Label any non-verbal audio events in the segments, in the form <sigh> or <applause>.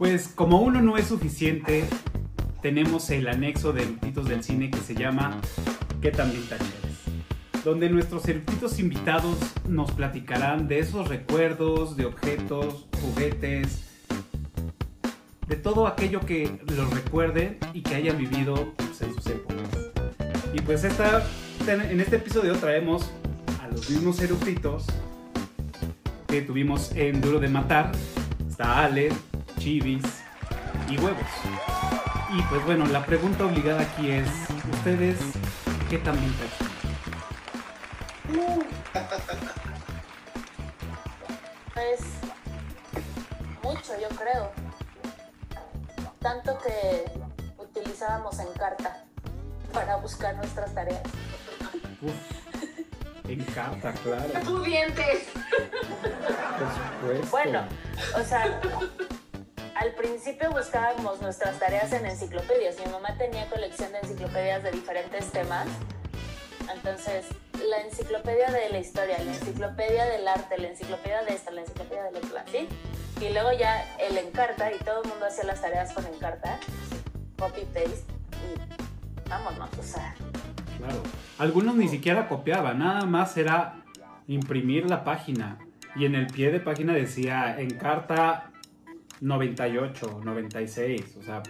Pues como uno no es suficiente, tenemos el anexo de eructitos del cine que se llama ¿Qué tan vintage eres? Donde nuestros eructitos invitados nos platicarán de esos recuerdos, de objetos, juguetes, de todo aquello que los recuerden y que hayan vivido pues, en sus épocas. Y pues esta, en este episodio traemos a los mismos eructitos que tuvimos en Duro de Matar. Está Ale, Chivis y Huevos. Y pues bueno, la pregunta obligada aquí es, ¿ustedes qué también <laughs> Pues mucho, yo creo. Tanto que utilizábamos en carta para buscar nuestras tareas. en carta, claro. ¡Pudientes! Por supuesto. Bueno, o sea, al principio buscábamos nuestras tareas en enciclopedias. Mi mamá tenía colección de enciclopedias de diferentes temas. Entonces, la enciclopedia de la historia, la enciclopedia del arte, la enciclopedia de esta, la enciclopedia del otro, ¿sí? Y luego ya el encarta y todo el mundo hacía las tareas con encarta, copy paste y vámonos, o sea. Claro. Algunos ni siquiera copiaban, nada más era imprimir la página. Y en el pie de página decía encarta 98, 96, o sea.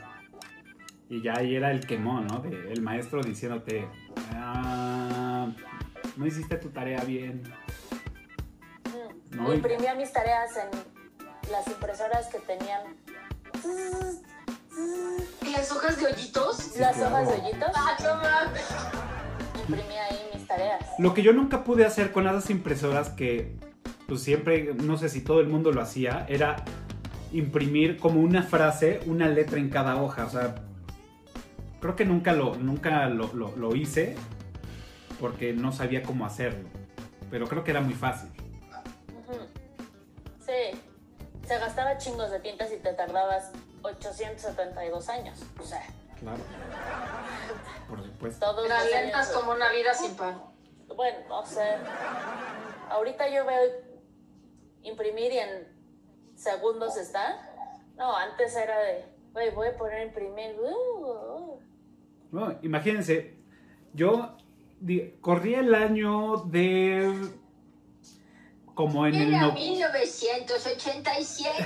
Y ya ahí era el quemón, ¿no? De el maestro diciéndote, ah, no hiciste tu tarea bien. mm, No, Imprimía mis tareas en las impresoras que tenían ¿Y las hojas de hoyitos? las claro. hojas de hoyitos. ¡Ah! Imprimía ahí mis tareas. Lo que yo nunca pude hacer con esas impresoras que pues siempre, no sé si todo el mundo lo hacía, era imprimir como una frase, una letra en cada hoja. O sea, creo que nunca lo, nunca lo, lo- lo hice porque no sabía cómo hacerlo. Pero creo que era muy fácil. Sí, se gastaba chingos de tintas y te tardabas 872 años. O sea, Claro. Por supuesto. todos lentas años- como una vida sin pan. Bueno, o sea, ahorita yo veo imprimir y en segundos está. No, antes era de, güey, voy a poner a imprimir. uh, uh. No, imagínense, yo di- corrí el año de... Como en el... Era no- 1987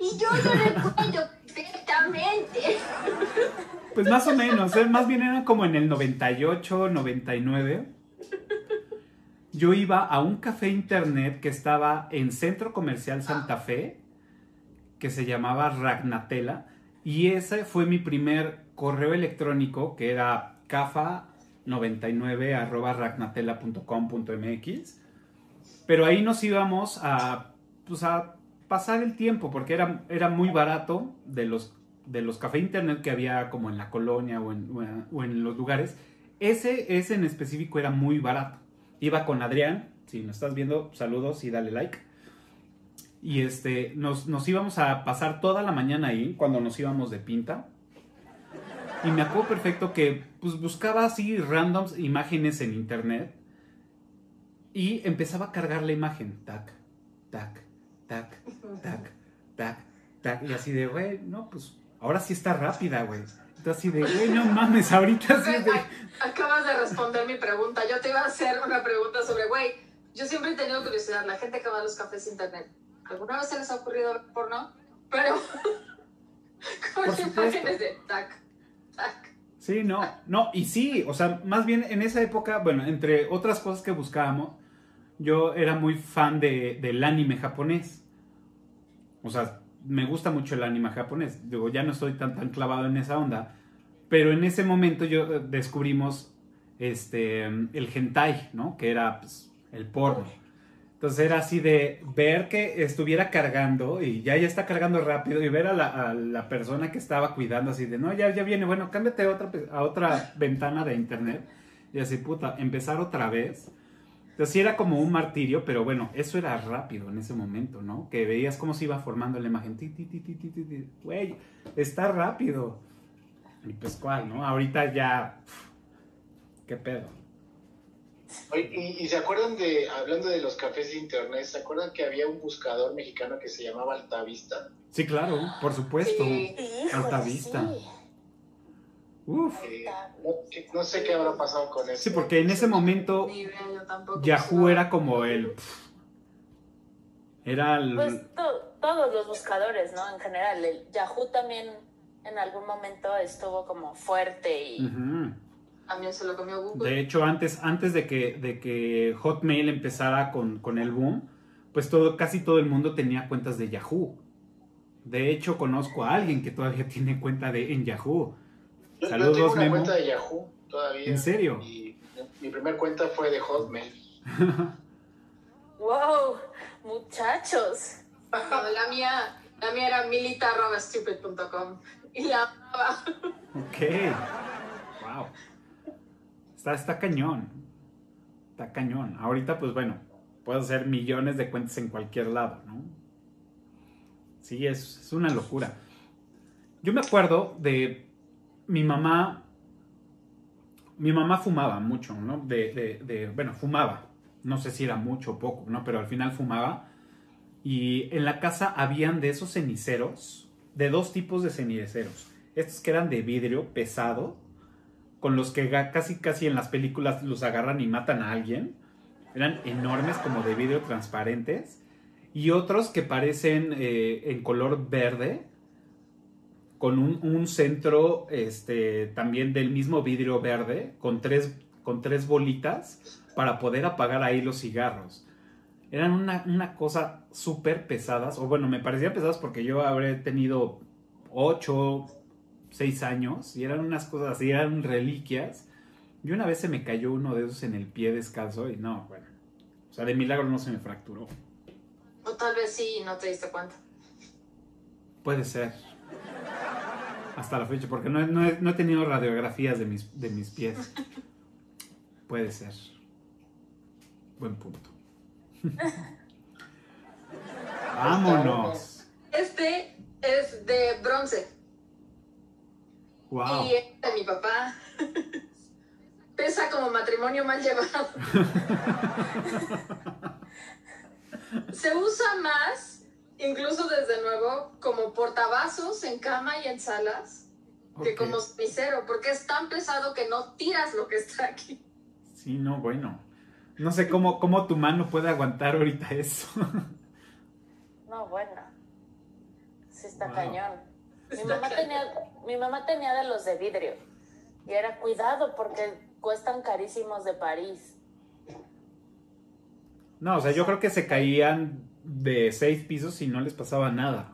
y yo lo recuerdo perfectamente. <laughs> Pues más o menos, ¿eh? más bien era como en el 98, 99. Yo iba a un café internet que estaba en Centro Comercial Santa Fe, que se llamaba Ragnatela, y ese fue mi primer correo electrónico, que era cafa99 Pero ahí nos íbamos a, pues a pasar el tiempo, porque era, era muy barato de los de los café internet que había como en la colonia o en, o en- los lugares, ese, ese en específico era muy barato. Iba con Adrián, si nos estás viendo, saludos y dale like. Y este, nos, nos íbamos a pasar toda la mañana ahí, cuando nos íbamos de pinta. Y me acuerdo perfecto que pues, buscaba así randoms imágenes en internet. Y empezaba a cargar la imagen. Tac, tac, tac, tac, tac, tac. Y así de, güey, no, pues ahora sí está rápida, güey. Entonces así de, güey, no mames, ahorita sí de... Acabas de responder mi pregunta. Yo te iba a hacer una pregunta sobre, güey, yo siempre he tenido curiosidad, la gente que va a los cafés internet, ¿alguna vez se les ha ocurrido ver porno? Pero <laughs> con imágenes de tac, tac. Sí, no, no, y sí, o sea, más bien en esa época, bueno, entre otras cosas que buscábamos, yo era muy fan de, del anime japonés. O sea, me gusta mucho el anime japonés. Digo, ya no estoy tan, tan clavado en esa onda. Pero en ese momento yo eh, descubrimos este, el hentai, ¿no? Que era pues, el porno. Entonces era así de ver que estuviera cargando y ya ya está cargando rápido y ver a la, a la persona que estaba cuidando así de, no, ya, ya viene, bueno, cámbiate a otra, a otra ventana de internet. Y así, puta, empezar otra vez. Entonces sí era como un martirio, pero bueno, eso era rápido en ese momento, ¿no? Que veías cómo se iba formando la imagen. Ti, ti, ti, ti, ti, ti. Güey, está rápido. Y pues cuál, ¿no? Ahorita ya... pf, ¿Qué pedo? Y, y se acuerdan de, hablando de los cafés de internet, ¿se acuerdan que había un buscador mexicano que se llamaba Altavista? Sí, claro, por supuesto. Sí. Híjole, Alta vista. sí. Uf. Eh, no, sé qué habrá pasado con eso. Sí, porque en ese momento yo. Yahoo era como el... Era el... Pues to- todos los buscadores, ¿no? En general, el Yahoo también en algún momento estuvo como fuerte y. También se lo comió Google. De hecho, antes, antes de, que, de que Hotmail empezara con, con el boom, pues todo, casi todo el mundo tenía cuentas de Yahoo. De hecho, conozco a alguien que todavía <laughs> tiene cuenta de, en Yahoo. Yo- yo Saludos, tengo una Memo. cuenta de Yahoo todavía. ¿En serio? Y mi primer cuenta fue de Hotmail. <laughs> ¡Wow! Muchachos. No, la mía, la mía era milita.stupid.com y la amaba. Ok. <laughs> Wow. Está, cañón. Está cañón. Ahorita, pues bueno, puedo hacer millones de cuentas en cualquier lado, ¿no? Sí, es, es una locura. Yo me acuerdo de mi mamá. Mi mamá fumaba mucho, ¿no? De, de- de- bueno, fumaba. No sé si era mucho o poco, ¿no? Pero al final fumaba. Y en la casa habían de esos ceniceros, de dos tipos de ceniceros. Estos que eran de vidrio pesado, con los que casi casi en las películas los agarran y matan a alguien. Eran enormes, como de vidrio transparentes. Y otros que parecen eh, en color verde, con un, un centro este, también del mismo vidrio verde, con tres, con tres bolitas para poder apagar ahí los cigarros. Eran una, una cosa súper pesadas, o bueno, me parecían pesadas porque yo habré tenido 8, 6 años y eran unas cosas así, eran reliquias. Y una vez se me cayó uno de esos en el pie descalzo y no, bueno, o sea, de milagro no se me fracturó. O tal vez sí y no te diste cuenta. Puede ser. Hasta la fecha, porque no, he- no he, no he tenido radiografías de mis, de mis pies. Puede ser. Buen punto. <laughs> Vámonos. Este es de bronce Wow. y es de mi papá. <laughs> Pesa como matrimonio mal llevado. <laughs> Se usa más, incluso desde nuevo, como portavasos en cama y en salas, que como cenicero, porque es tan pesado que no tiras lo que está aquí. Sí, no, bueno. No sé cómo, cómo tu mano puede aguantar ahorita eso. <laughs> No, bueno. Sí está Wow. cañón. Mi mamá, tenía, mi mamá tenía de los de vidrio. Y era cuidado porque cuestan carísimos de París. No, o sea, yo creo que se caían de seis pisos y no les pasaba nada.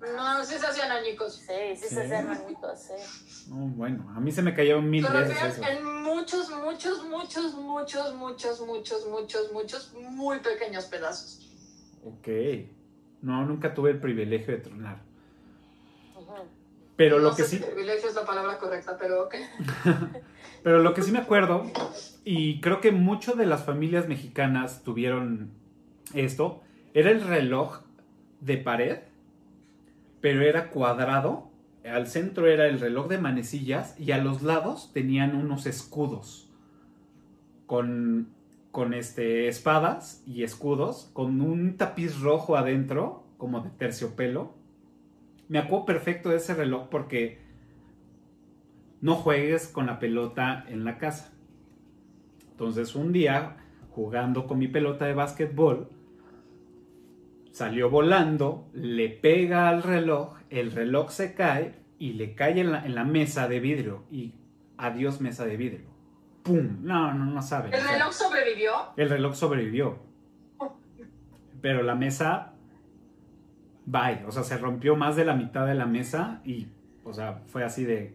No, sí se hacían añicos. Sí, sí, Sí. se hacían bonitos, sí. No, bueno, a mí se me cayeron mil Pero veces eso. en muchos, muchos, muchos, muchos, muchos, muchos, muchos, muchos, muy pequeños pedazos. Ok. No, nunca tuve el privilegio de tronar. Pero no lo que sé sí, si privilegio es la palabra correcta, pero ok. <laughs> pero lo que sí me acuerdo, y creo que muchas de las familias mexicanas tuvieron esto, era el reloj de pared, pero era cuadrado. Al centro era el reloj de manecillas y a los lados tenían unos escudos con, con este, espadas y escudos, con un tapiz rojo adentro, como de terciopelo. Me acuerdo perfecto de ese reloj porque no juegues con la pelota en la casa. Entonces un día, jugando con mi pelota de básquetbol, salió volando, le pega al reloj, el reloj se cae y le cae en la, en la mesa de vidrio. Y adiós mesa de vidrio. ¡Pum! No, no, no saben. ¿El reloj sobrevivió? el reloj sobrevivió. Pero la mesa, bye. O sea, se rompió más de la mitad de la mesa y, o sea, fue así de...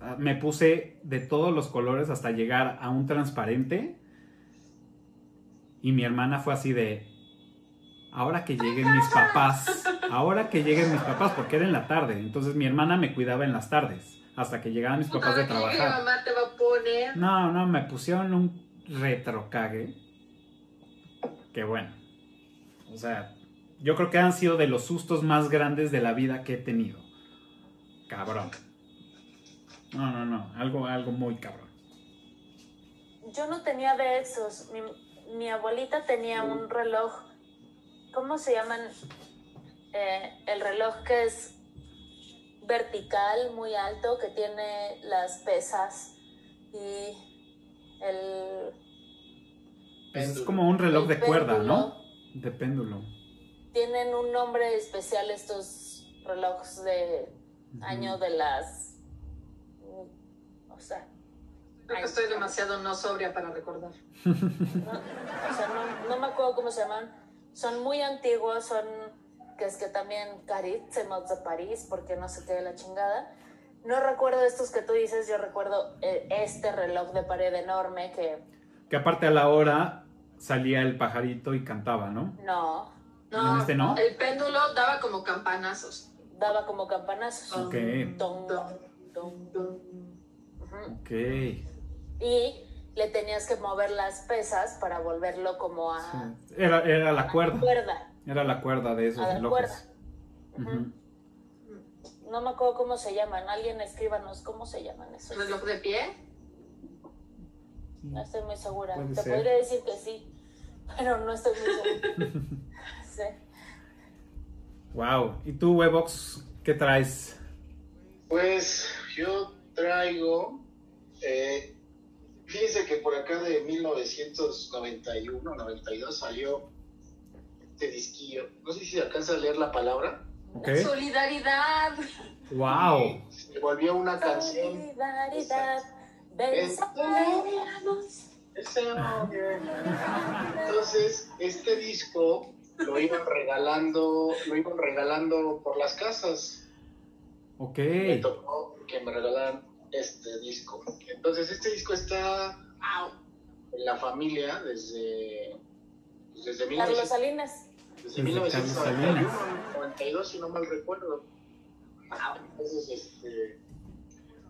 ah, Me puse de todos los colores hasta llegar a un transparente. Y mi hermana fue así de... Ahora que lleguen mis papás. Ahora que lleguen mis papás, porque era en la tarde. Entonces mi hermana me cuidaba en las tardes. Hasta que llegaban mis papás de trabajar. mamá te va a poner. No, no, me pusieron un retrocague. Que bueno. O sea, yo creo que han sido de los sustos más grandes de la vida que he tenido. Cabrón. No, no, no. Algo, algo muy cabrón. Yo no tenía de esos. Mi, mi abuelita tenía un reloj. ¿Cómo se llaman? eh, el reloj que es vertical, muy alto, que tiene las pesas y el... Pues es como un reloj el de cuerda. ¿no? De péndulo. Tienen un nombre especial estos relojes de año de las... O sea, Creo que estoy demasiado no sobria para recordar. no, o sea, no, no me acuerdo cómo se llaman. Son muy antiguos, son que es que también Carit se de París, porque no se quede la chingada. No recuerdo estos que tú dices, yo recuerdo eh, este reloj de pared enorme que Que aparte a la hora salía el pajarito y cantaba, ¿no? no, ¿En este no? El péndulo daba como campanazos. daba como campanazos. Ok. Don, don. Ok. Y le tenías que mover las pesas para volverlo como a Sí. Era, era la a cuerda. cuerda. Era la cuerda de esos A la cuerda. No me acuerdo cómo se llaman. Alguien escríbanos cómo se llaman esos. ¿Reloj de pie? No estoy muy segura. Puede Te ser. podría decir que sí, pero no estoy muy segura. <laughs> sí. Wow. ¿Y tú, Webox, qué traes? Pues yo traigo, eh, fíjense que por acá de 1991, 92 salió este disquillo. No sé si se alcanza a leer la palabra. Ok. Solidaridad. Wow. Se volvió una canción. Solidaridad. hombre. Entonces, este disco lo iban regalando, lo iban regalando por las casas. Ok. Me tocó que me regalaran este disco. Entonces, este disco está en la familia desde, pues, desde, Carlos 1900 Salinas. desde Desde Carlos 1991, Salinas. 92, si no mal recuerdo. Entonces, este,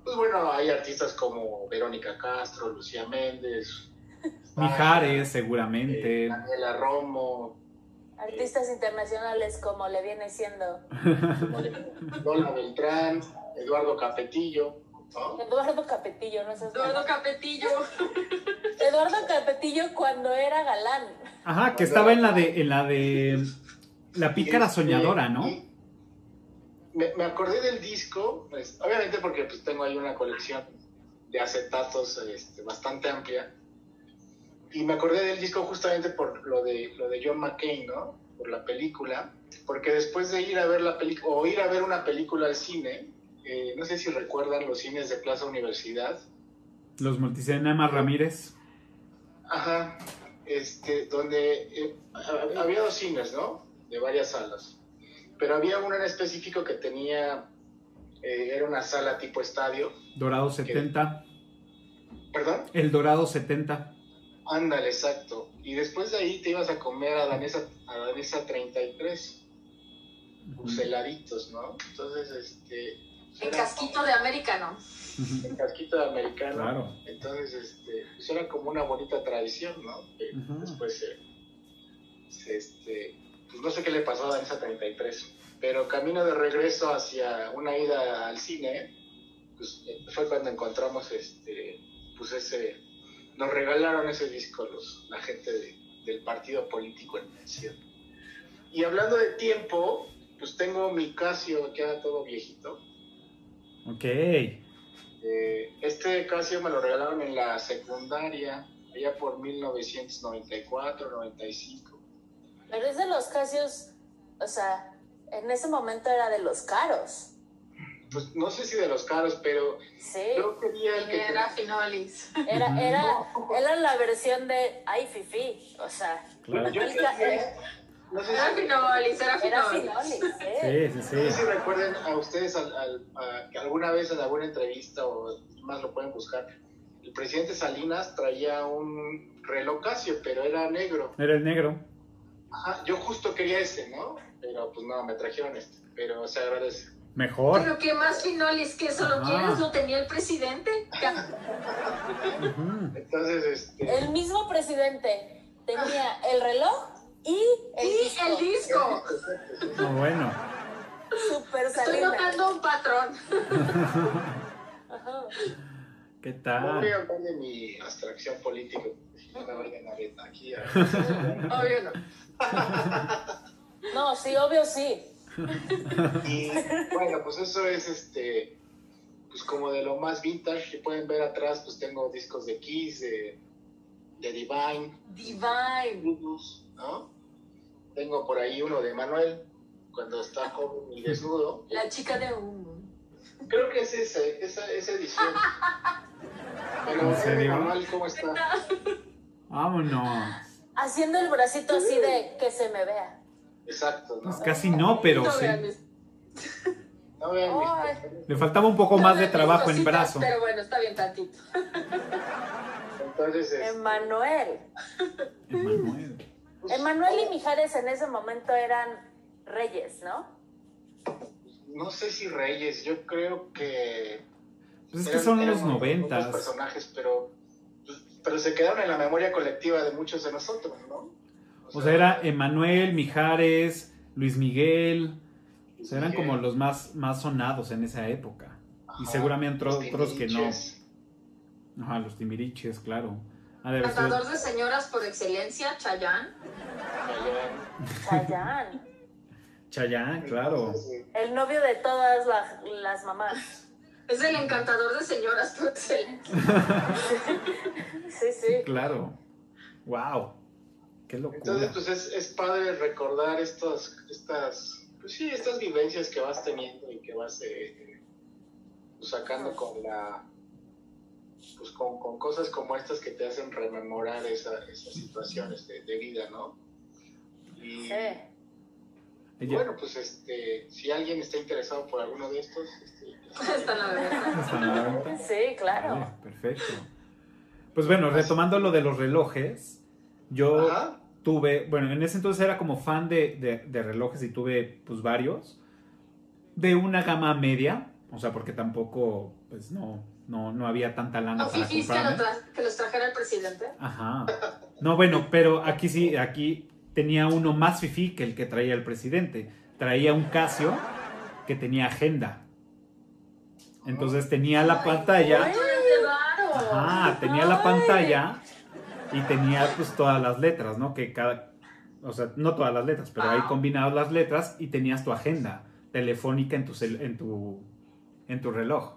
pues bueno, hay artistas como Verónica Castro, Lucía Méndez, Mijares, eh, seguramente. Daniela Romo, Artistas internacionales como le viene siendo <laughs> Lola Beltrán, Eduardo Capetillo, ¿no? Eduardo Capetillo, ¿no es Eduardo Capetillo. <laughs> Eduardo Capetillo cuando era galán. Ajá, que estaba en la de, en la de la pícara soñadora, ¿no? Me, me acordé del disco, pues, obviamente porque pues, tengo ahí una colección de acetatos este, bastante amplia. Y me acordé del disco justamente por lo de, lo de John McCain, ¿no? Por la película. Porque después de ir a ver la película, o ir a ver una película al cine, eh, no sé si recuerdan los cines de Plaza Universidad. Los multicinemas Ramírez. Ajá, este, donde eh, ha- había dos cines, ¿no? De varias salas. Pero había uno en específico que tenía, eh, era una sala tipo estadio. Dorado 70. ¿Perdón? El Dorado 70. Ándale, exacto. Y después de ahí te ibas a comer a Danesa, a Danesa 33, pues heladitos, ¿no? Entonces, este... En era casquito de americano. En casquito de americano. Claro. Entonces, este, pues era como una bonita tradición, ¿no? Que. Después se, se, este, pues no sé qué le pasó a Danesa 33, pero camino de regreso hacia una ida al cine, pues fue cuando encontramos este, pues ese, nos regalaron ese disco los, la gente de- del partido político en mención. Y hablando de tiempo, pues tengo mi Casio ya todo viejito. Ok. Eh, este Casio me lo regalaron en la secundaria, allá por 1994, 95. Pero es de los Casios, o sea, en ese momento era de los caros. Pues no sé si de los caros, pero Sí. yo quería que era Finolis. Era, era, era la versión de Ay Fifi. O sea, Claro. Yo ca- quería- no sé Era si, Finolis, era era Finolis. ¿eh? Sí, sí, no sé si recuerden a ustedes al- al- a- que alguna vez en alguna entrevista o más lo pueden buscar. El presidente Salinas traía un reloj Casio, pero era negro. Era el negro. Ajá, yo justo quería ese, ¿no? Pero pues no, me trajeron este. Pero se agradece. Mejor. Pero qué más Finolis que eso lo quieres, lo tenía el presidente. Entonces, este. El mismo presidente tenía el reloj y el Y disco. el disco. No, bueno. Super Estoy notando un patrón. Ajá. ¿Qué No tal? voy a hablar de mi abstracción política, no me vayan a ver aquí. a- <laughs> Obvio no. No, sí, obvio sí. Y bueno, pues eso es este, pues como de lo más vintage que pueden ver atrás, pues tengo discos de Kiss, de, de Divine, Divine. Blues, ¿no? Tengo por ahí uno de Manuel, cuando está joven y desnudo. La chica de humo. Creo que es ese, esa, esa edición. <laughs> Pero, ¿En serio? Manuel, ¿cómo está? <laughs> Vámonos. Haciendo el bracito así de que se me vea. Exacto, ¿no? Pues casi no, pero No sí. vean mis- No vean mis- Ay. Le faltaba un poco más de trabajo en cositas, brazo. Pero bueno, está bien tantito. Entonces, este, Emanuel. Emanuel. pues, Emanuel y Mijares en ese momento eran reyes, ¿no? no sé si Reyes, yo creo que Pues es que eran- son eran los noventas. personajes, pero, pues, pero se quedaron en la memoria colectiva de muchos de nosotros, ¿no? O sea, era Emanuel, Mijares, Luis Miguel. O sea, eran como los más, más sonados en esa época. Y seguramente otros que no. Ajá, los timbiriches, claro. Cantador de señoras por excelencia, Chayanne. Chayanne. <laughs> Chayanne. Chayán, claro. El novio de todas la- las mamás. Es el encantador de señoras por excelencia. <laughs> Sí, sí. Claro. Wow. Qué locura. Entonces, pues es, es padre recordar estos, estas, pues sí, estas vivencias que vas teniendo y que vas eh, pues, sacando con la, pues con, con cosas como estas que te hacen rememorar esa, esas situaciones de, de vida, ¿no? Y Sí. Bueno, pues este, si alguien está interesado por alguno de estos, este, <laughs> Está en la verdad. Está en la venta. Sí, claro. Vale, perfecto. Pues bueno, retomando lo de los relojes, yo Ajá. Tuve, bueno, en ese entonces era como fan de, de- de relojes y tuve pues varios, de una gama media, o sea, porque tampoco, pues no, no, no había tanta lana ¿No para fifís que, lo los trajera el presidente? Ajá. No, bueno, pero aquí sí, aquí tenía uno más fifí que el que traía el presidente. Traía un Casio que tenía agenda. Entonces tenía la pantalla. Ajá, tenía la pantalla y tenía pues todas las letras, ¿no? Que cada, o sea, no todas las letras, pero ahí Ah. combinadas las letras y tenías tu agenda telefónica en tu, cel- en tu, en tu reloj.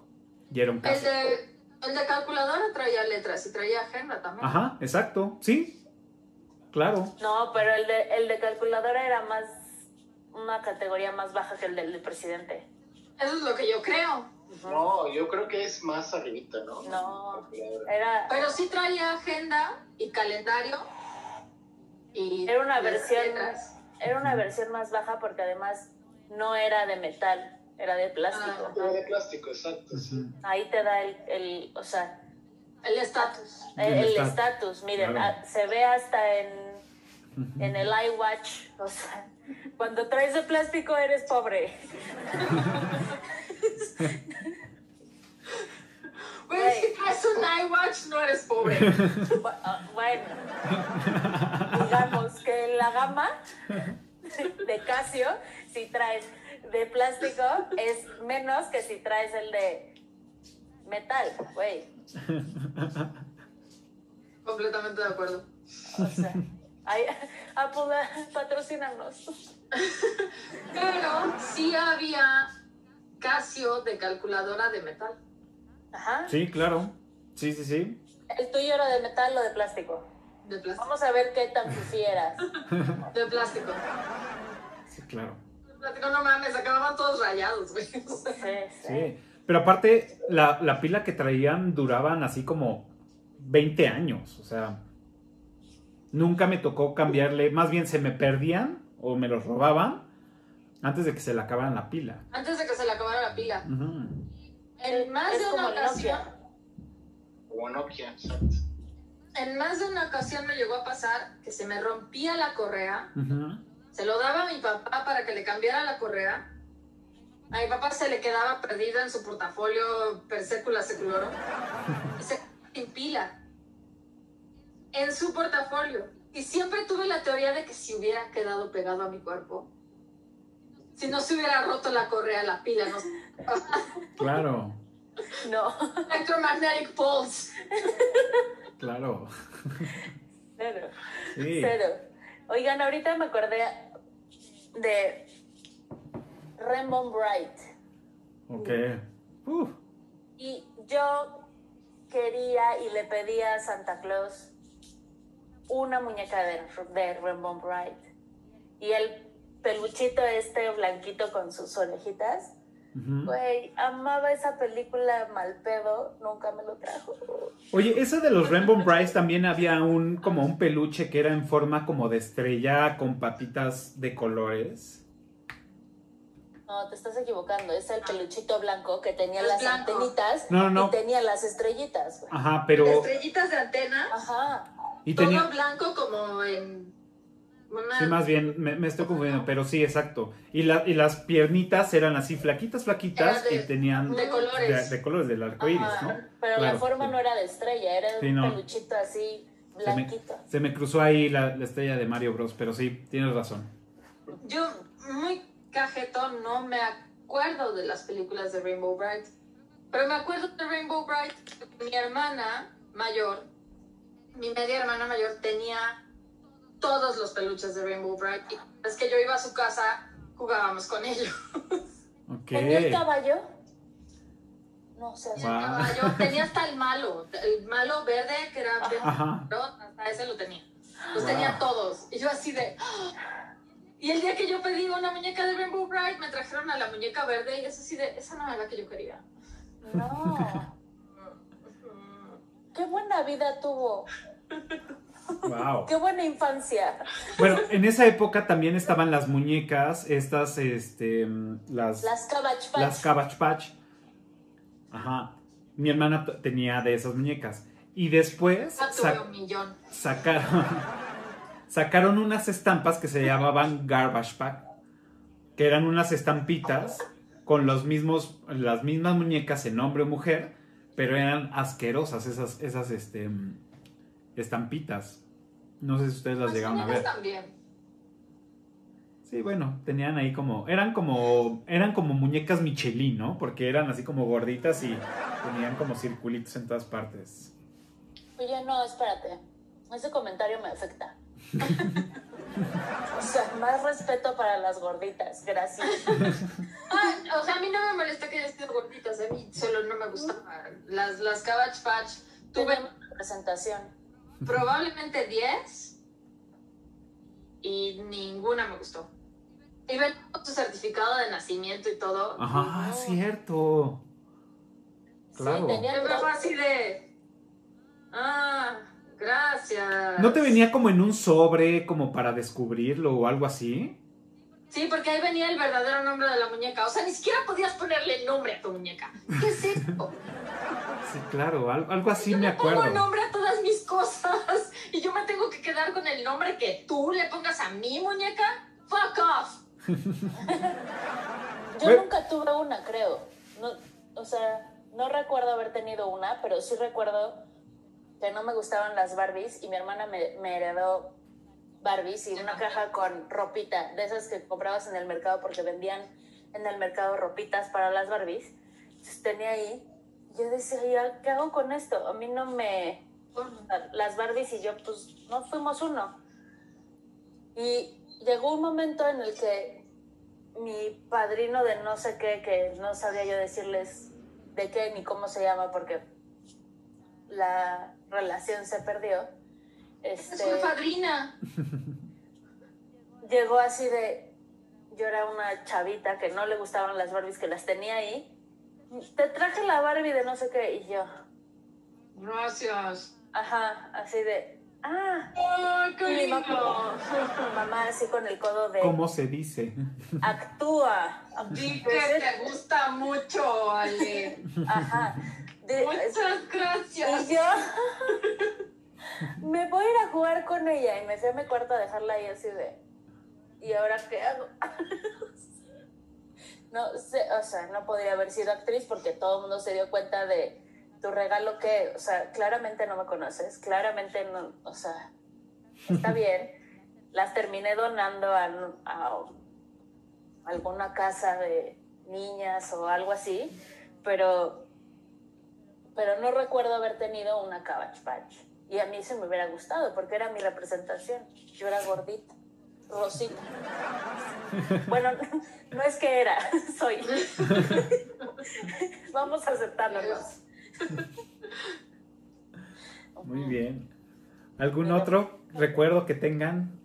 Y era un El de, el de calculadora traía letras y traía agenda también. Ajá, exacto, sí, claro. No, pero el de, el de calculadora era más una categoría más baja que el del presidente. Eso es lo que yo creo. No, yo creo que es más arribita, ¿no? No. Era, Pero sí traía agenda y calendario. Y era una versión letras. era una versión más baja porque además no era de metal, era de plástico. Era de plástico, exacto. sí. Ahí te da el, el o sea, El estatus. el estatus. Miren, Claro. ah, se ve hasta en, en el iWatch. O sea, cuando traes de plástico eres pobre. <laughs> Güey. si traes un iWatch, no eres pobre. Bu- Bueno, digamos que en la gama de Casio, si traes de plástico, es menos que si traes el de metal, güey. Completamente de acuerdo. O sea, ay, Apple, patrocínanos. <laughs> Pero sí había Casio de calculadora de metal. Ajá. Sí, claro. Sí, sí, sí. ¿El tuyo era de metal o de plástico? De plástico. Vamos a ver qué tan fifi eras. <laughs> De plástico. Sí, claro. De plástico, no mames, acababan todos rayados, güey. Sí, sí. Sí. Pero aparte, la, la pila que traían duraban así como 20 años. O sea, nunca me tocó cambiarle. Más bien se me perdían o me los robaban antes de que se le acabaran la pila. Antes de que se le acabara la pila. En más Es de una ocasión. Como Nokia, exacto. en más de una ocasión me llegó a pasar que se me rompía la correa. Se lo daba a mi papá para que le cambiara la correa. A mi papá se le quedaba perdida en su portafolio per secula seculorum. <laughs> Y se quedaba sin pila. En su portafolio. Y siempre tuve la teoría de que si hubiera quedado pegado a mi cuerpo, si no se hubiera roto la correa, la pila, no Claro, No, Electromagnetic pulse. claro. cero. Sí. Cero. Oigan, ahorita me acordé de Rainbow Bright. Ok. Uf. Y yo quería y le pedía a Santa Claus una muñeca de, de Rainbow Bright. Y el peluchito este blanquito con sus orejitas. Güey, amaba esa película mal pedo, nunca me lo trajo. Oye, esa de los Rainbow Brights también había un como un peluche que era en forma como de estrella con patitas de colores. No, te estás equivocando. Es el peluchito blanco que tenía Es las blanco. antenitas No, no. y tenía las estrellitas. güey. Ajá, pero Estrellitas de antena, Ajá. y todo tenía blanco como en una... Sí, más bien, me, me estoy confundiendo, pero sí, exacto. Y, la, y las piernitas eran así flaquitas, flaquitas de- y tenían de colores. de, de colores del arco iris, Ajá. ¿no? Pero Claro, la forma sí. no era de estrella, era Sí, un no. peluchito así Se me, blanquito. se me cruzó ahí la, la estrella de Mario Bros, pero sí, tienes razón. Yo, muy cajetón, no me acuerdo de las películas de Rainbow Bright. Pero me acuerdo de Rainbow Bright. Mi hermana mayor, mi media hermana mayor, tenía todos los peluches de Rainbow Bright. Y es que yo iba a su casa, jugábamos con ellos. Ok. ¿Tenía el caballo? No sé. Wow. caballo tenía hasta el malo, el malo verde que era de Ajá. ¿no? hasta ese lo tenía. Los Wow. tenía todos. Y yo así de. ¡ah! Y el día que yo pedí una muñeca de Rainbow Bright, me trajeron a la muñeca verde y es así de. Esa no era la que yo quería. No. <laughs> Qué buena vida tuvo. <laughs> Wow. Qué buena infancia. Bueno, en esa época también estaban las muñecas, estas, este, las, Las Cabbage Patch. las Cabbage Patch. Ajá. Mi hermana tenía de esas muñecas. Y después Ah, tuve sa- un millón. sacaron, <laughs> sacaron unas estampas que se llamaban Garbage Pack, que eran unas estampitas con los mismos, las mismas muñecas en hombre o mujer, pero eran asquerosas esas, esas este, estampitas. No sé si ustedes las Las llegaron a ver. también. Sí, bueno, tenían ahí como, eran como, eran como muñecas Michelin, ¿no? Porque eran así como gorditas y tenían como circulitos en todas partes. Oye, no, espérate. Ese comentario me afecta. <laughs> o sea, más respeto para las gorditas. Gracias. Ah, o sea, a mí no me molesta que hayan sido gorditas. A mí solo no me gustaban. Las, las Cabbage Patch. Tuve Tuve presentación. Probablemente 10 y ninguna me gustó. Y ven tu certificado de nacimiento y todo. Ajá, No. cierto. Claro. Sí, tenía fue así de. Ah, gracias. ¿No te venía como en un sobre como para descubrirlo o algo así? Sí, porque ahí venía el verdadero nombre de la muñeca. O sea, ni siquiera podías ponerle nombre a tu muñeca. ¿Qué es esto? Sí, claro, al- algo así yo me pongo acuerdo. nombre cosas <laughs> y yo me tengo que quedar con el nombre que tú le pongas a mi muñeca. Fuck off. <laughs> Yo nunca tuve una, creo. No, o sea, no recuerdo haber tenido una, pero sí recuerdo que no me gustaban las Barbies y mi hermana me, me heredó Barbies y una caja con ropita, de esas que comprabas en el mercado porque vendían en el mercado ropitas para las Barbies. Entonces tenía ahí, yo decía, "Ya, ¿qué hago con esto? A mí no me... Las Barbies y yo, pues, no fuimos uno. Y llegó un momento en el que mi padrino de no sé qué, que no sabía yo decirles de qué ni cómo se llama porque la relación se perdió. Es Este, una padrina. <laughs> llegó así de, yo era una chavita que no le gustaban las Barbies, que las tenía ahí. Te traje la Barbie de no sé qué y yo, Gracias. Ajá, así de, ah, ¡Ay, qué lindo! mamá, <laughs> mamá así con el codo de, ¿Cómo se dice? actúa. Di que te gusta mucho, Ale. Ajá. De- Muchas gracias. Y yo <laughs> me voy a ir a jugar con ella y me fui a mi cuarto a dejarla ahí así de ¿y ahora qué hago? <laughs> no sé, o sea, no podría haber sido actriz porque todo el mundo se dio cuenta de tu regalo que, o sea, claramente no me conoces, claramente no, o sea, está <laughs> bien. Las terminé donando a, a alguna casa de niñas o algo así, pero pero no recuerdo haber tenido una Cabbage Patch. Y a mí se me hubiera gustado porque era mi representación. Yo era gordita, rosita. <laughs> Bueno, no es que era, <laughs> soy. Vamos a aceptarnos. Muy bien. ¿Algún otro recuerdo que tengan?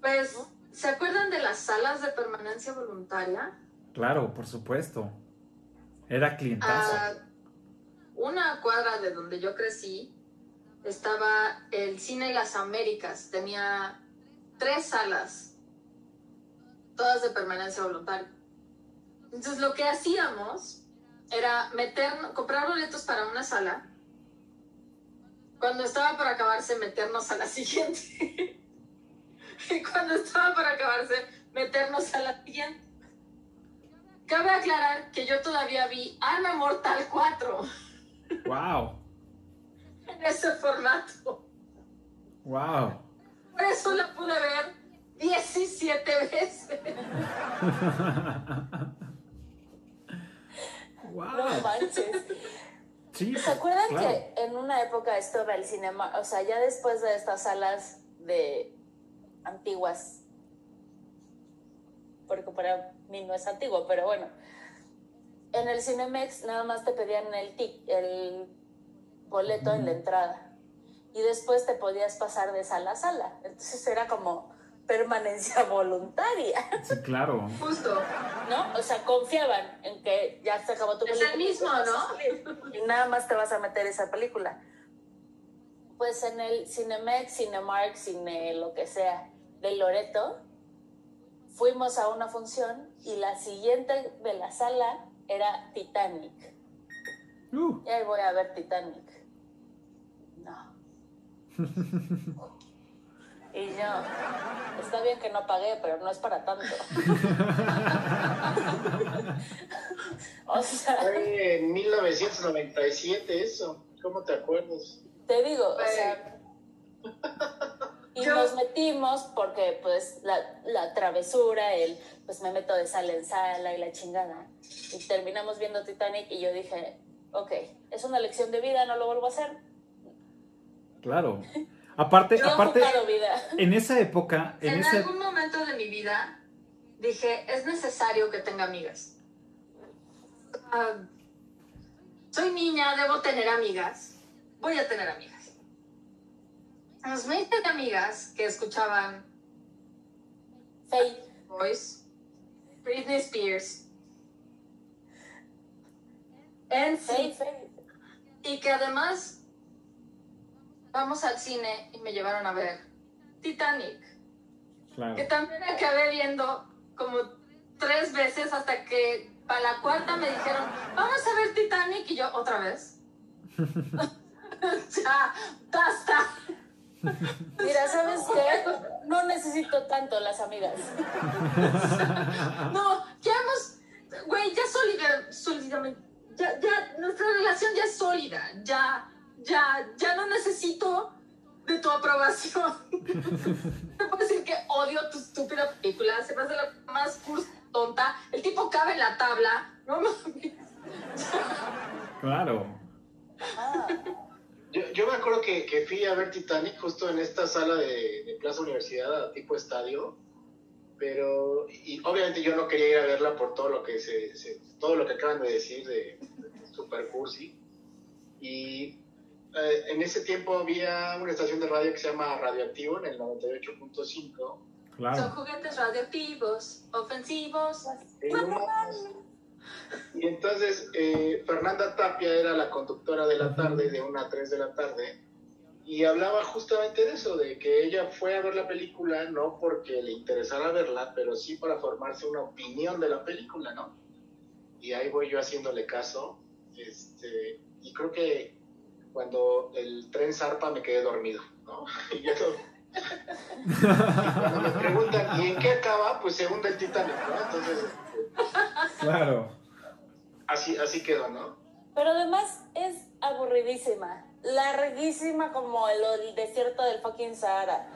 Pues, ¿se acuerdan de las salas de permanencia voluntaria? Claro, por supuesto. Era clientazo. A una cuadra de donde yo crecí estaba el Cine Las Américas. Tenía tres salas, todas de permanencia voluntaria. Entonces lo que hacíamos era meter, comprar boletos para una sala. Cuando estaba por acabarse, meternos a la <laughs> siguiente. y cuando estaba por acabarse, meternos a la siguiente. Cabe aclarar que yo todavía vi Arma Mortal 4 ¡Wow! en ese formato. ¡Wow! Por eso la pude ver 17 veces. <laughs> ¡Wow! No manches. Sí, ¿Se acuerdan claro. que en una época esto del cinema, o sea, ya después de estas salas de antiguas, porque para mí no es antiguo, pero bueno, en el Cinemex nada más te pedían el tic, el boleto en la entrada y después te podías pasar de sala a sala, entonces era como permanencia <laughs> voluntaria, Sí, claro. Justo. ¿no? O sea, confiaban en que ya se acabó tu Es película. el mismo, ¿no? Y nada más te vas a meter esa película. Pues en el Cinemex, Cinemark, Cine, lo que sea, de Loreto, fuimos a una función y la siguiente de la sala era Titanic. Uh, Y ahí voy a ver Titanic. No. <laughs> Y yo, está bien que no pagué, pero no es para tanto. <laughs> o sea, Fue en 1997 eso. ¿Cómo te acuerdas? te digo, o sea, y Yo- nos metimos porque pues la, la travesura, el pues me meto de sala en sala y la chingada. Y terminamos viendo Titanic y yo dije, ok, es una lección de vida, no lo vuelvo a hacer. claro. <laughs> Aparte, Yo aparte, en esa época, en En esa algún momento de mi vida dije, es necesario que tenga amigas. Ah, soy niña, debo tener amigas. Voy a tener amigas. Entonces me hice de amigas que escuchaban Faith, Boys, Britney Spears, NSYNC, Faith, Faith. y que además vamos al cine y me llevaron a ver Titanic. claro. que también acabé viendo como tres veces hasta que para la cuarta me dijeron, vamos a ver Titanic y yo otra vez. <laughs> <laughs> ya, basta. Mira, ¿sabes qué? No necesito tanto las amigas. <laughs> No, ya hemos, güey, ya sólida, sólidamente, ya, ya, nuestra relación ya es sólida, ya, ya, ya no necesito de tu aprobación. <laughs> Te puedo decir que odio tu estúpida película, se me hace la más cursi, tonta, el tipo cabe en la tabla, no mames. Claro. Ah, Yo, yo me acuerdo que, que fui a ver Titanic justo en esta sala de, de Plaza Universidad, tipo estadio, pero y obviamente yo no quería ir a verla por todo lo que se, se- todo lo que acaban de decir de, de Super Cursi. Y eh, en ese tiempo había una estación de radio que se llama Radioactivo en el 98.5. Son Claro. juguetes radioactivos, ofensivos. Eh, no mames. Y entonces eh, Fernanda Tapia era la conductora de la tarde, de 1 a 3 de la tarde, y hablaba justamente de eso, de que ella fue a ver la película no porque le interesara verla, pero sí para formarse una opinión de la película, ¿no? Y ahí voy yo haciéndole caso, este, y creo que cuando el tren zarpa me quedé dormido, ¿no? <laughs> Y no- y cuando me preguntan, ¿y en qué acaba? Pues se hunde el Titanic, ¿no? Entonces, Claro. así, así quedó, ¿no? Pero además es aburridísima. Larguísima como el, el desierto del fucking Sahara.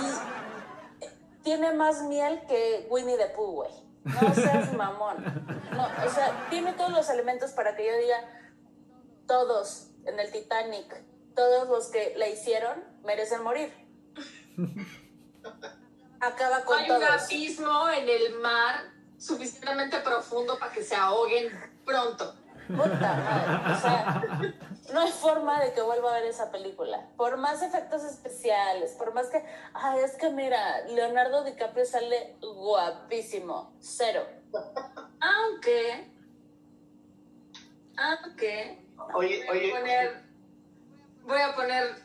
Y eh, tiene más miel que Winnie the Pooh, güey. No seas mamón. No, o sea, tiene todos los elementos para que yo diga, todos en el Titanic, todos los que la hicieron merecen morir. <laughs> acaba con Hay un todos. abismo en el mar suficientemente profundo para que se ahoguen pronto. Puta madre. O sea, no hay forma de que vuelva a ver esa película. Por más efectos especiales, por más que. Ay, es que mira, Leonardo DiCaprio sale guapísimo. Cero. <laughs> Aunque. Aunque. Oye, Voy oye, a poner. Voy a poner.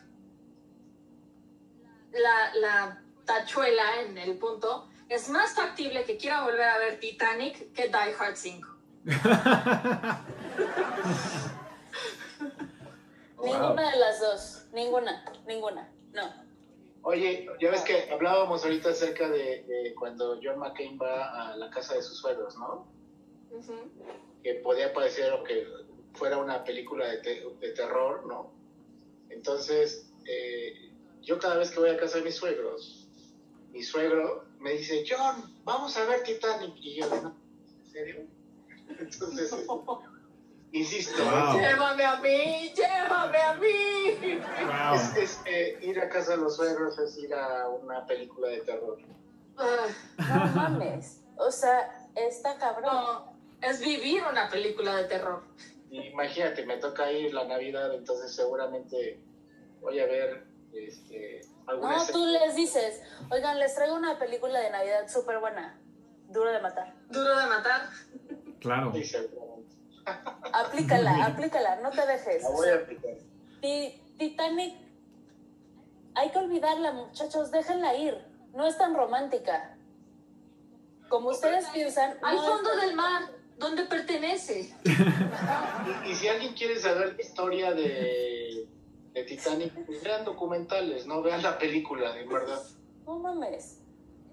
La, la tachuela en el punto. Es más factible que quiera volver a ver Titanic que Die Hard 5. <laughs> <laughs> Ninguna de las dos. Ninguna. Ninguna. No. oye, ya ves que hablábamos ahorita acerca de, de cuando John McCain va a la casa de sus suegros, ¿no? Que podía parecer o que fuera una película de, te- de terror, ¿no? Entonces, eh, yo cada vez que voy a casa de mis suegros, mi suegro me dice, John, vamos a ver Titanic. Y yo, "No, ¿en serio? <laughs> Entonces, eh, <laughs> insisto, Wow. Llévame a mí, llévame a mí. Wow. es, es, eh, ir a casa de los suegros es ir a una película de terror. Ah, No mames. O sea, está cabrón. no, es vivir una película de terror. Imagínate, me toca ir la Navidad, entonces seguramente voy a ver este, alguna No, tú les dices, oigan, les traigo una película de Navidad súper buena. Duro de matar. Duro de matar. Claro. Sí. <laughs> Aplícala, aplícala, no te dejes. La voy a aplicar. Ti- Titanic, hay que olvidarla, muchachos, déjenla ir. No es tan romántica. Como ustedes piensan, Al no fondo del mar, donde pertenece. Y, y si alguien quiere saber la historia de, de Titanic, pues vean documentales, no vean la película, en verdad. No mames.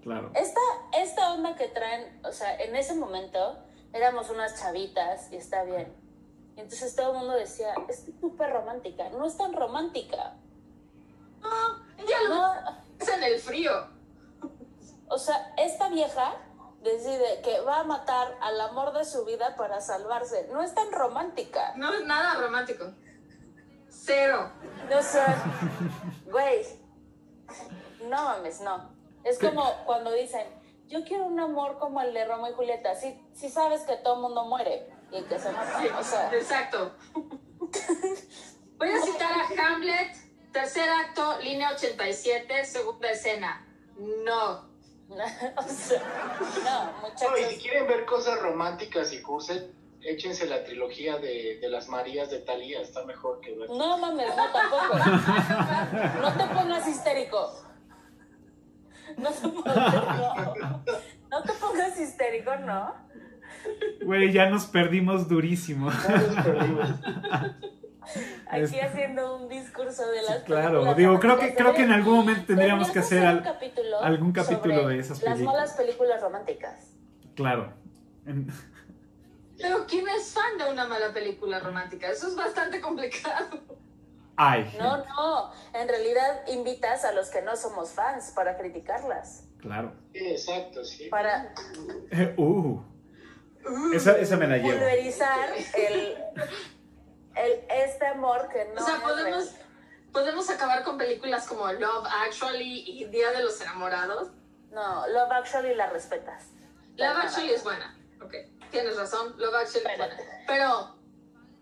Claro. Esta, esta onda que traen, o sea, en ese momento éramos unas chavitas y está bien. Y entonces todo el mundo decía, es súper romántica. No es tan romántica. Ya lo No, es en el frío. o sea, esta vieja decide que va a matar al amor de su vida para salvarse. No es tan romántica. No es nada romántico. Cero. No sé, güey. No mames, no. Es como cuando dicen, yo quiero un amor como el de Romeo y Julieta. Si, si sabes que todo el mundo muere y que se mata. O sea, Exacto. <laughs> Voy a citar a Hamlet, tercer acto, línea 87, segunda escena. No. <laughs> o sea, no, No, y si muchachos. quieren ver cosas románticas y curses, échense la trilogía de, de las Marías de Talía, está mejor que ver. No mames, no tampoco. No te pongas histérico. No te pongas, no. No te pongas histérico, ¿no? Güey, ya nos perdimos durísimo. Todos perdimos. Aquí Es- haciendo un discurso de las claro, películas digo, creo que- creo que en algún momento tendríamos que hacer un al- capítulo algún capítulo sobre de esas Las películas. malas películas románticas. Claro. En- Pero ¿quién es fan de una mala película romántica? Eso es bastante complicado. Ay. No, no. En realidad invitas a los que no somos fans para criticarlas. Claro. Sí, exacto, sí. Para Uh. Esa, esa me la llevo. pulverizar el, el, este amor que no o sea, podemos, real. podemos acabar con películas como Love Actually y Día de los Enamorados. No, Love Actually la respetas. Love Actually es buena. Ok, tienes razón. Love Actually es buena. Pero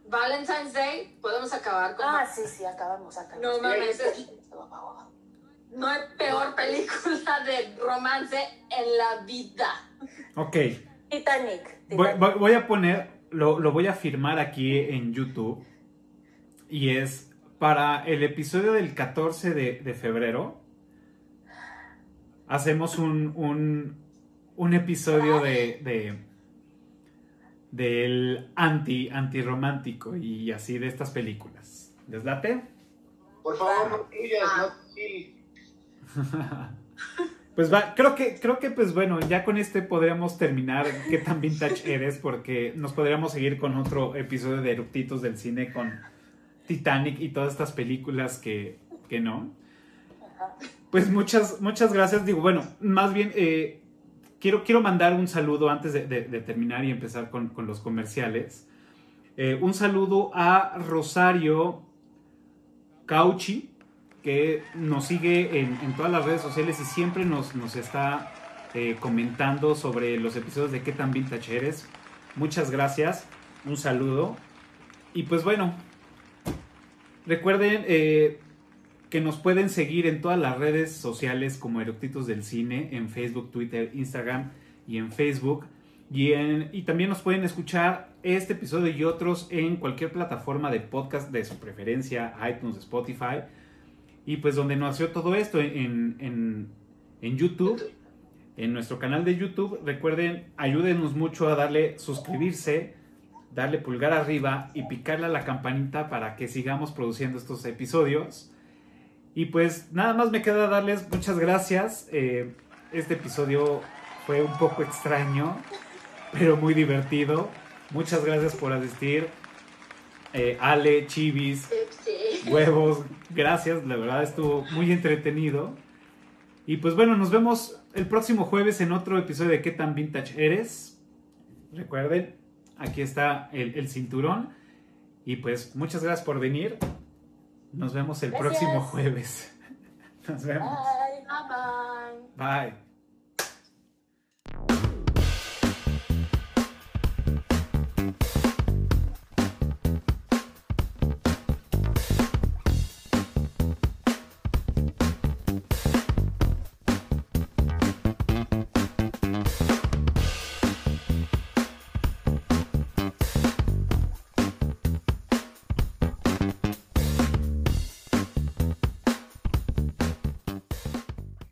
Valentine's Day podemos acabar con... Ah, sí, sí, acabamos, acabamos. No mames, es- no hay peor película de romance en la vida. Ok. Titanic. Voy, Titanic. voy- voy a poner, lo, lo voy a firmar aquí en YouTube. Y es para el episodio del 14 de, de febrero. Hacemos un, un, un episodio de, de- del anti, antirromántico y así de estas películas. ¿Les late? Por favor, no tuyas, Ah. no. <laughs> Pues va, creo que, creo que pues bueno, ya con este podríamos terminar qué tan vintage <laughs> eres, porque nos podríamos seguir con otro episodio de Eruptitos del cine con Titanic y todas estas películas que, que no. Pues muchas, muchas gracias. Digo, bueno, más bien eh, quiero, quiero mandar un saludo antes de, de- de terminar y empezar con, con los comerciales. Eh, un saludo a Rosario Cauchi, que nos sigue en, todas las redes sociales y siempre nos, está eh, comentando sobre los episodios de qué tan vintage eres. Muchas gracias, un saludo. Y pues bueno, recuerden eh, que nos pueden seguir en todas las redes sociales como Eructitos del Cine, en Facebook, Twitter, Instagram y en Facebook. Y, y también nos pueden escuchar este episodio y otros en cualquier plataforma de podcast de su preferencia, iTunes, Spotify. Y pues donde nació todo esto, en, en, en YouTube, en nuestro canal de YouTube. Recuerden, ayúdenos mucho a darle suscribirse, darle pulgar arriba y picarle a la campanita para que sigamos produciendo estos episodios. Y pues nada más me queda darles muchas gracias. Eh, este episodio fue un poco extraño, pero muy divertido. Muchas gracias por asistir. Eh, Ale, Chivis. Huevos, gracias, la verdad estuvo muy entretenido. Y pues bueno, nos vemos el próximo jueves en otro episodio de ¿Qué tan vintage eres? Recuerden, aquí está el, el cinturón. Y pues muchas gracias por venir. Nos vemos el Gracias. próximo jueves. <laughs> Nos vemos. Bye. Bye bye. Bye.